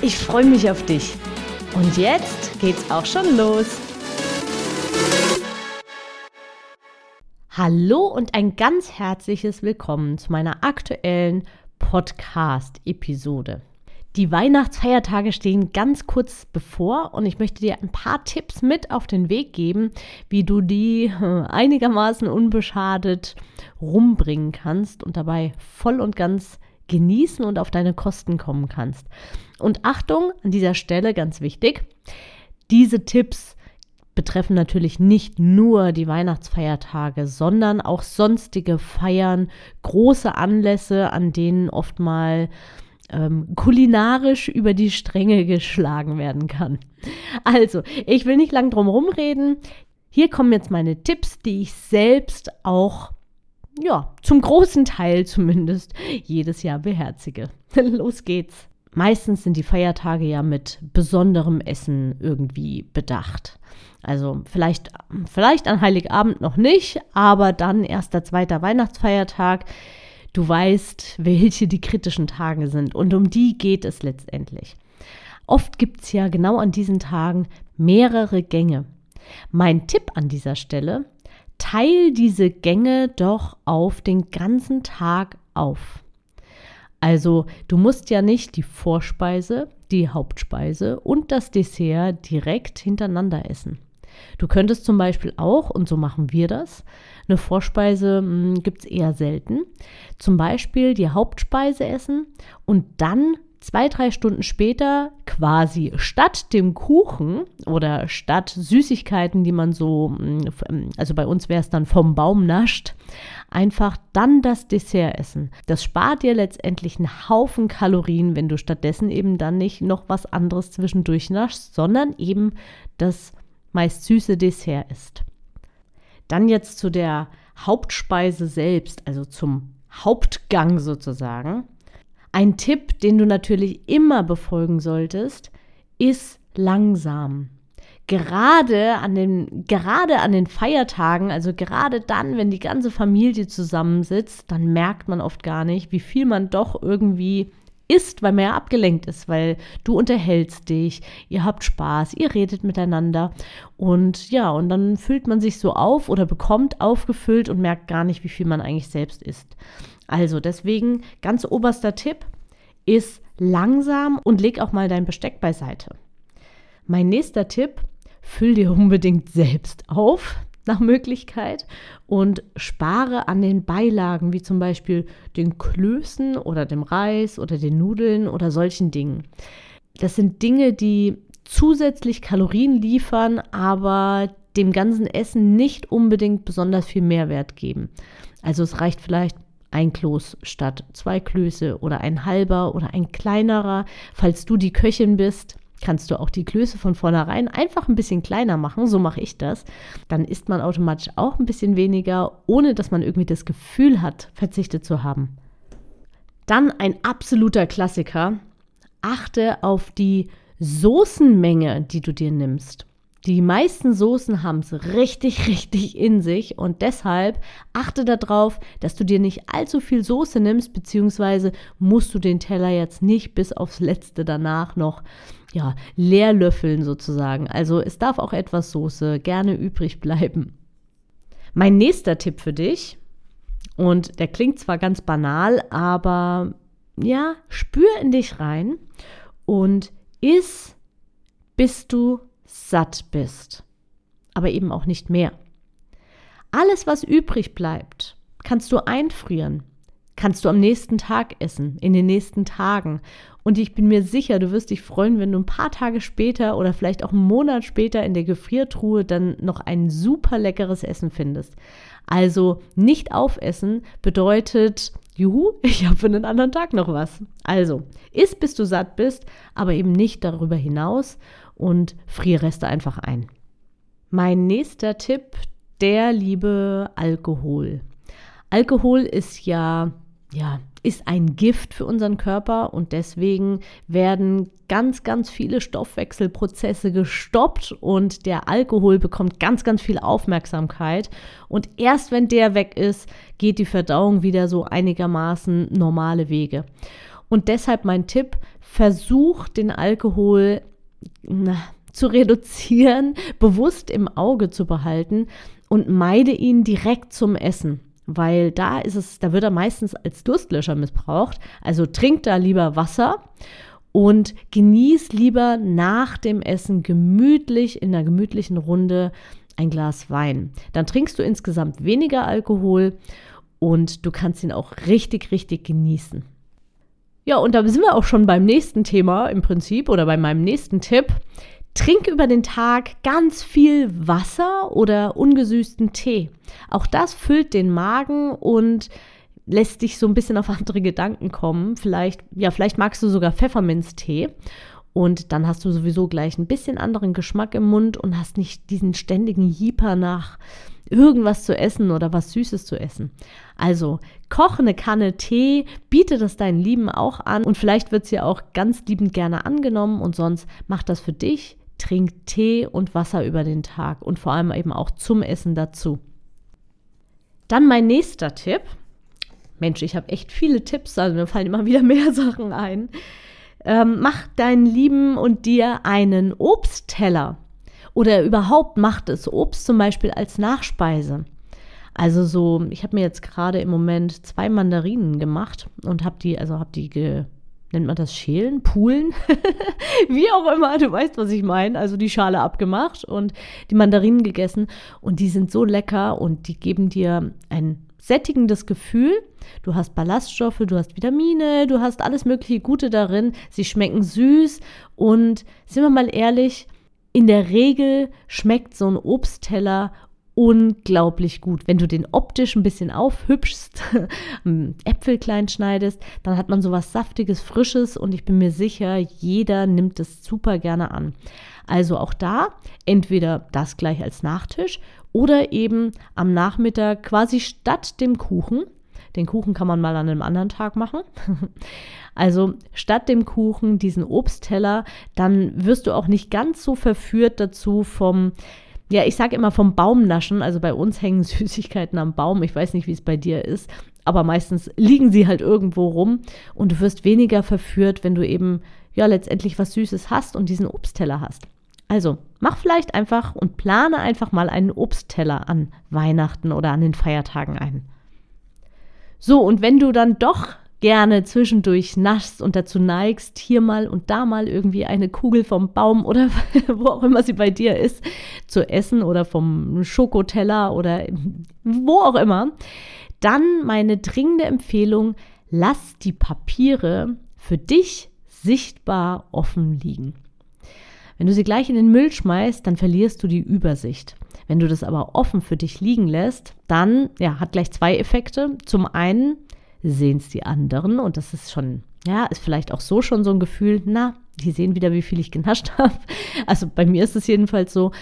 Ich freue mich auf dich. Und jetzt geht's auch schon los. Hallo und ein ganz herzliches Willkommen zu meiner aktuellen Podcast-Episode. Die Weihnachtsfeiertage stehen ganz kurz bevor und ich möchte dir ein paar Tipps mit auf den Weg geben, wie du die äh, einigermaßen unbeschadet rumbringen kannst und dabei voll und ganz genießen und auf deine Kosten kommen kannst. Und Achtung, an dieser Stelle ganz wichtig, diese Tipps betreffen natürlich nicht nur die Weihnachtsfeiertage, sondern auch sonstige Feiern, große Anlässe, an denen oft mal ähm, kulinarisch über die Stränge geschlagen werden kann. Also, ich will nicht lang drum herum reden. Hier kommen jetzt meine Tipps, die ich selbst auch ja, zum großen Teil zumindest jedes Jahr beherzige. Los geht's. Meistens sind die Feiertage ja mit besonderem Essen irgendwie bedacht. Also vielleicht, vielleicht an Heiligabend noch nicht, aber dann erster, zweiter Weihnachtsfeiertag. Du weißt, welche die kritischen Tage sind und um die geht es letztendlich. Oft gibt es ja genau an diesen Tagen mehrere Gänge. Mein Tipp an dieser Stelle, teil diese Gänge doch auf den ganzen Tag auf. Also du musst ja nicht die Vorspeise, die Hauptspeise und das Dessert direkt hintereinander essen. Du könntest zum Beispiel auch, und so machen wir das, eine Vorspeise hm, gibt es eher selten, zum Beispiel die Hauptspeise essen und dann zwei, drei Stunden später quasi statt dem Kuchen oder statt Süßigkeiten, die man so, mm, also bei uns wäre es dann vom Baum nascht, einfach dann das Dessert essen. Das spart dir letztendlich einen Haufen Kalorien, wenn du stattdessen eben dann nicht noch was anderes zwischendurch naschst, sondern eben das meist süße Dessert isst. Dann jetzt zu der Hauptspeise selbst, also zum Hauptgang sozusagen. Ein Tipp, den du natürlich immer befolgen solltest, ist langsam. Gerade an den, gerade an den Feiertagen, also gerade dann, wenn die ganze Familie zusammensitzt, dann merkt man oft gar nicht, wie viel man doch irgendwie isst, weil man ja abgelenkt ist, weil du unterhältst dich, ihr habt Spaß, ihr redet miteinander und ja, und dann füllt man sich so auf oder bekommt aufgefüllt und merkt gar nicht, wie viel man eigentlich selbst isst. Also deswegen ganz oberster Tipp ist langsam und leg auch mal dein Besteck beiseite. Mein nächster Tipp, füll dir unbedingt selbst auf nach Möglichkeit und spare an den Beilagen, wie zum Beispiel den Klößen oder dem Reis oder den Nudeln oder solchen Dingen. Das sind Dinge, die zusätzlich Kalorien liefern, aber dem ganzen Essen nicht unbedingt besonders viel Mehrwert geben. Also es reicht vielleicht ein Kloß statt zwei Klöße oder ein halber oder ein kleinerer. Falls du die Köchin bist, kannst du auch die Klöße von vornherein einfach ein bisschen kleiner machen. So mache ich das. Dann isst man automatisch auch ein bisschen weniger, ohne dass man irgendwie das Gefühl hat, verzichtet zu haben. Dann ein absoluter Klassiker. Achte auf die Soßenmenge, die du dir nimmst. Die meisten Soßen haben es richtig, richtig in sich und deshalb achte darauf, dass du dir nicht allzu viel Soße nimmst, beziehungsweise musst du den Teller jetzt nicht bis aufs Letzte danach noch ja, leer löffeln sozusagen. Also es darf auch etwas Soße gerne übrig bleiben. Mein nächster Tipp für dich, und der klingt zwar ganz banal, aber ja, spür in dich rein und iss, bis du satt bist, aber eben auch nicht mehr. Alles, was übrig bleibt, kannst du einfrieren, kannst du am nächsten Tag essen, in den nächsten Tagen. Und ich bin mir sicher, du wirst dich freuen, wenn du ein paar Tage später oder vielleicht auch einen Monat später in der Gefriertruhe dann noch ein super leckeres Essen findest. Also nicht aufessen bedeutet Juhu, ich habe für einen anderen Tag noch was. Also, isst bis du satt bist, aber eben nicht darüber hinaus und friere Reste einfach ein. Mein nächster Tipp, der liebe Alkohol. Alkohol ist ja, ja, ist ein Gift für unseren Körper und deswegen werden ganz, ganz viele Stoffwechselprozesse gestoppt und der Alkohol bekommt ganz, ganz viel Aufmerksamkeit. Und erst wenn der weg ist, geht die Verdauung wieder so einigermaßen normale Wege. Und deshalb mein Tipp, versuch den Alkohol na, zu reduzieren, bewusst im Auge zu behalten und meide ihn direkt zum Essen weil da ist es, da wird er meistens als Durstlöscher missbraucht. Also trink da lieber Wasser und genieß lieber nach dem Essen gemütlich in einer gemütlichen Runde ein Glas Wein. Dann trinkst du insgesamt weniger Alkohol und du kannst ihn auch richtig, richtig genießen. Ja, und da sind wir auch schon beim nächsten Thema im Prinzip oder bei meinem nächsten Tipp. Trink über den Tag ganz viel Wasser oder ungesüßten Tee. Auch das füllt den Magen und lässt dich so ein bisschen auf andere Gedanken kommen. Vielleicht, ja, vielleicht magst du sogar Pfefferminztee. Und dann hast du sowieso gleich ein bisschen anderen Geschmack im Mund und hast nicht diesen ständigen Jieper nach irgendwas zu essen oder was Süßes zu essen. Also koche eine Kanne Tee, biete das deinen Lieben auch an und vielleicht wird es ja auch ganz liebend gerne angenommen und sonst mach das für dich trink Tee und Wasser über den Tag und vor allem eben auch zum Essen dazu. Dann mein nächster Tipp. Mensch, ich habe echt viele Tipps, also mir fallen immer wieder mehr Sachen ein. Ähm, mach deinen Lieben und dir einen Obstteller oder überhaupt macht es Obst zum Beispiel als Nachspeise. Also so, ich habe mir jetzt gerade im Moment zwei Mandarinen gemacht und habe die, also habe die nennt man das Schälen, Poolen, wie auch immer, du weißt, was ich meine. Also die Schale abgemacht und die Mandarinen gegessen und die sind so lecker und die geben dir ein sättigendes Gefühl. Du hast Ballaststoffe, du hast Vitamine, du hast alles mögliche Gute darin. Sie schmecken süß und sind wir mal ehrlich, in der Regel schmeckt so ein Obstteller unglaublich gut. Wenn du den optisch ein bisschen aufhübschst, Äpfel klein schneidest, dann hat man sowas saftiges, frisches und ich bin mir sicher, jeder nimmt es super gerne an. Also auch da entweder das gleich als Nachtisch oder eben am Nachmittag quasi statt dem Kuchen. Den Kuchen kann man mal an einem anderen Tag machen. Also statt dem Kuchen diesen Obstteller, dann wirst du auch nicht ganz so verführt dazu vom ja, ich sage immer vom Baum naschen. Also bei uns hängen Süßigkeiten am Baum. Ich weiß nicht, wie es bei dir ist. Aber meistens liegen sie halt irgendwo rum und du wirst weniger verführt, wenn du eben ja letztendlich was Süßes hast und diesen Obstteller hast. Also mach vielleicht einfach und plane einfach mal einen Obstteller an Weihnachten oder an den Feiertagen ein. So, und wenn du dann doch gerne zwischendurch naschst und dazu neigst, hier mal und da mal irgendwie eine Kugel vom Baum oder wo auch immer sie bei dir ist, zu essen oder vom Schokoteller oder wo auch immer, dann meine dringende Empfehlung, lass die Papiere für dich sichtbar offen liegen. Wenn du sie gleich in den Müll schmeißt, dann verlierst du die Übersicht. Wenn du das aber offen für dich liegen lässt, dann ja, hat gleich zwei Effekte. Zum einen sehen es die anderen und das ist schon, ja, ist vielleicht auch so schon so ein Gefühl, na, die sehen wieder, wie viel ich genascht habe. Also bei mir ist es jedenfalls so.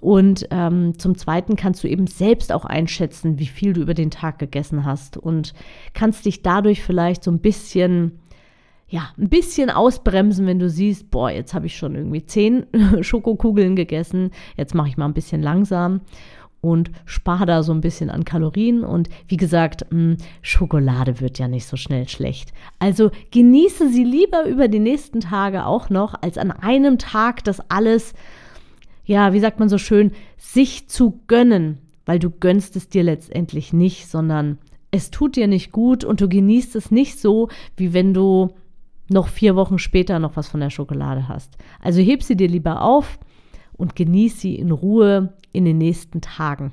Und ähm, zum Zweiten kannst du eben selbst auch einschätzen, wie viel du über den Tag gegessen hast und kannst dich dadurch vielleicht so ein bisschen ja, ein bisschen ausbremsen, wenn du siehst, boah, jetzt habe ich schon irgendwie zehn Schokokugeln gegessen, jetzt mache ich mal ein bisschen langsam und spare da so ein bisschen an Kalorien. Und wie gesagt, hm, Schokolade wird ja nicht so schnell schlecht. Also genieße sie lieber über die nächsten Tage auch noch, als an einem Tag das alles, ja, wie sagt man so schön, sich zu gönnen, weil du gönnst es dir letztendlich nicht, sondern es tut dir nicht gut und du genießt es nicht so, wie wenn du noch vier Wochen später noch was von der Schokolade hast. Also heb sie dir lieber auf und genieß sie in Ruhe in den nächsten Tagen.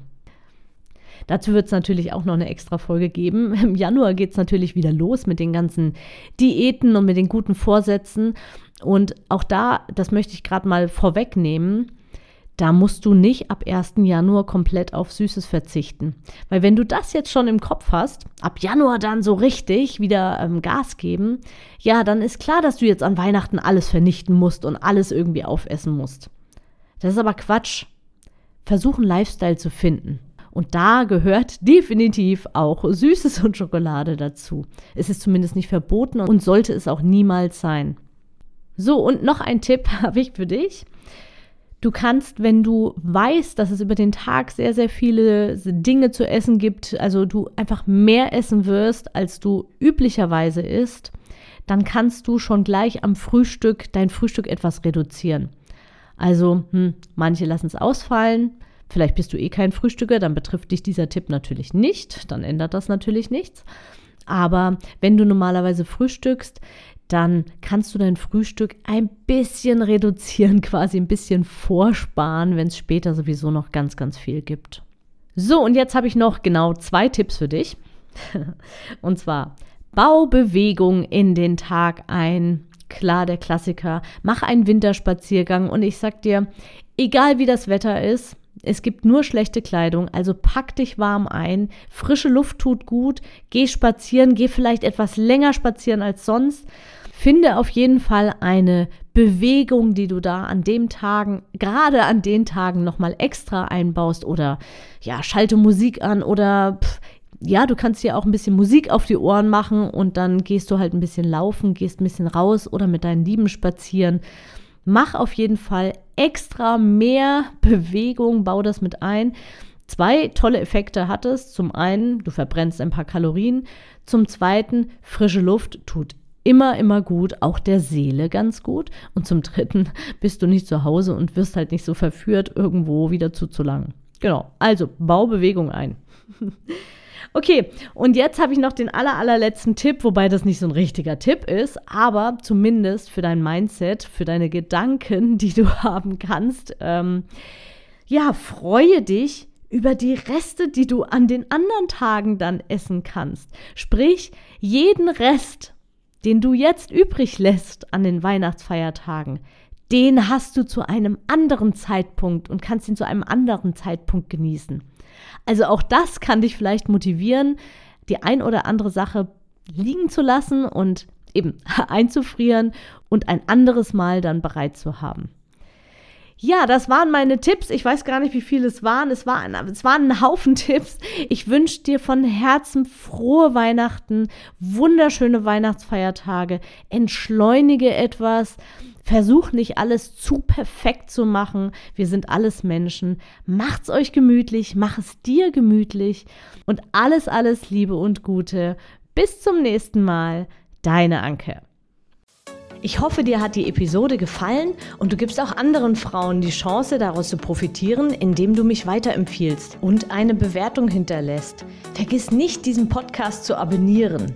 Dazu wird es natürlich auch noch eine extra Folge geben. Im Januar geht es natürlich wieder los mit den ganzen Diäten und mit den guten Vorsätzen. Und auch da, das möchte ich gerade mal vorwegnehmen, da musst du nicht ab 1. Januar komplett auf Süßes verzichten. Weil wenn du das jetzt schon im Kopf hast, ab Januar dann so richtig wieder ähm, Gas geben, ja, dann ist klar, dass du jetzt an Weihnachten alles vernichten musst und alles irgendwie aufessen musst. Das ist aber Quatsch. Versuch einen Lifestyle zu finden. Und da gehört definitiv auch Süßes und Schokolade dazu. Es ist zumindest nicht verboten und sollte es auch niemals sein. So, und noch ein Tipp habe ich für dich. Du kannst, wenn du weißt, dass es über den Tag sehr, sehr viele Dinge zu essen gibt, also du einfach mehr essen wirst, als du üblicherweise isst, dann kannst du schon gleich am Frühstück dein Frühstück etwas reduzieren. Also, hm, manche lassen es ausfallen. Vielleicht bist du eh kein Frühstücker, dann betrifft dich dieser Tipp natürlich nicht. Dann ändert das natürlich nichts. Aber wenn du normalerweise frühstückst, dann kannst du dein Frühstück ein bisschen reduzieren, quasi ein bisschen vorsparen, wenn es später sowieso noch ganz, ganz viel gibt. So, und jetzt habe ich noch genau zwei Tipps für dich. und zwar Baubewegung in den Tag ein. Klar, der Klassiker. Mach einen Winterspaziergang und ich sag dir, egal wie das Wetter ist, es gibt nur schlechte Kleidung, also pack dich warm ein. Frische Luft tut gut. Geh spazieren, geh vielleicht etwas länger spazieren als sonst. Finde auf jeden Fall eine Bewegung, die du da an dem Tagen, gerade an den Tagen nochmal extra einbaust oder ja, schalte Musik an oder pff, ja, du kannst dir auch ein bisschen Musik auf die Ohren machen und dann gehst du halt ein bisschen laufen, gehst ein bisschen raus oder mit deinen Lieben spazieren. Mach auf jeden Fall extra mehr Bewegung, bau das mit ein. Zwei tolle Effekte hat es. Zum einen, du verbrennst ein paar Kalorien. Zum zweiten, frische Luft tut immer, immer gut, auch der Seele ganz gut. Und zum dritten, bist du nicht zu Hause und wirst halt nicht so verführt, irgendwo wieder zuzulangen. Genau, also bau Bewegung ein. Okay, und jetzt habe ich noch den aller, allerletzten Tipp, wobei das nicht so ein richtiger Tipp ist, aber zumindest für dein Mindset, für deine Gedanken, die du haben kannst. Ähm, ja, freue dich über die Reste, die du an den anderen Tagen dann essen kannst. Sprich, jeden Rest, den du jetzt übrig lässt an den Weihnachtsfeiertagen, den hast du zu einem anderen Zeitpunkt und kannst ihn zu einem anderen Zeitpunkt genießen. Also auch das kann dich vielleicht motivieren, die ein oder andere Sache liegen zu lassen und eben einzufrieren und ein anderes Mal dann bereit zu haben. Ja, das waren meine Tipps. Ich weiß gar nicht, wie viele es waren. Es, war ein, es waren ein Haufen Tipps. Ich wünsche dir von Herzen frohe Weihnachten, wunderschöne Weihnachtsfeiertage. Entschleunige etwas. Versuch nicht alles zu perfekt zu machen. Wir sind alles Menschen. Macht's euch gemütlich, mach es dir gemütlich und alles, alles Liebe und Gute. Bis zum nächsten Mal. Deine Anke. Ich hoffe, dir hat die Episode gefallen und du gibst auch anderen Frauen die Chance, daraus zu profitieren, indem du mich weiterempfiehlst und eine Bewertung hinterlässt. Vergiss nicht, diesen Podcast zu abonnieren.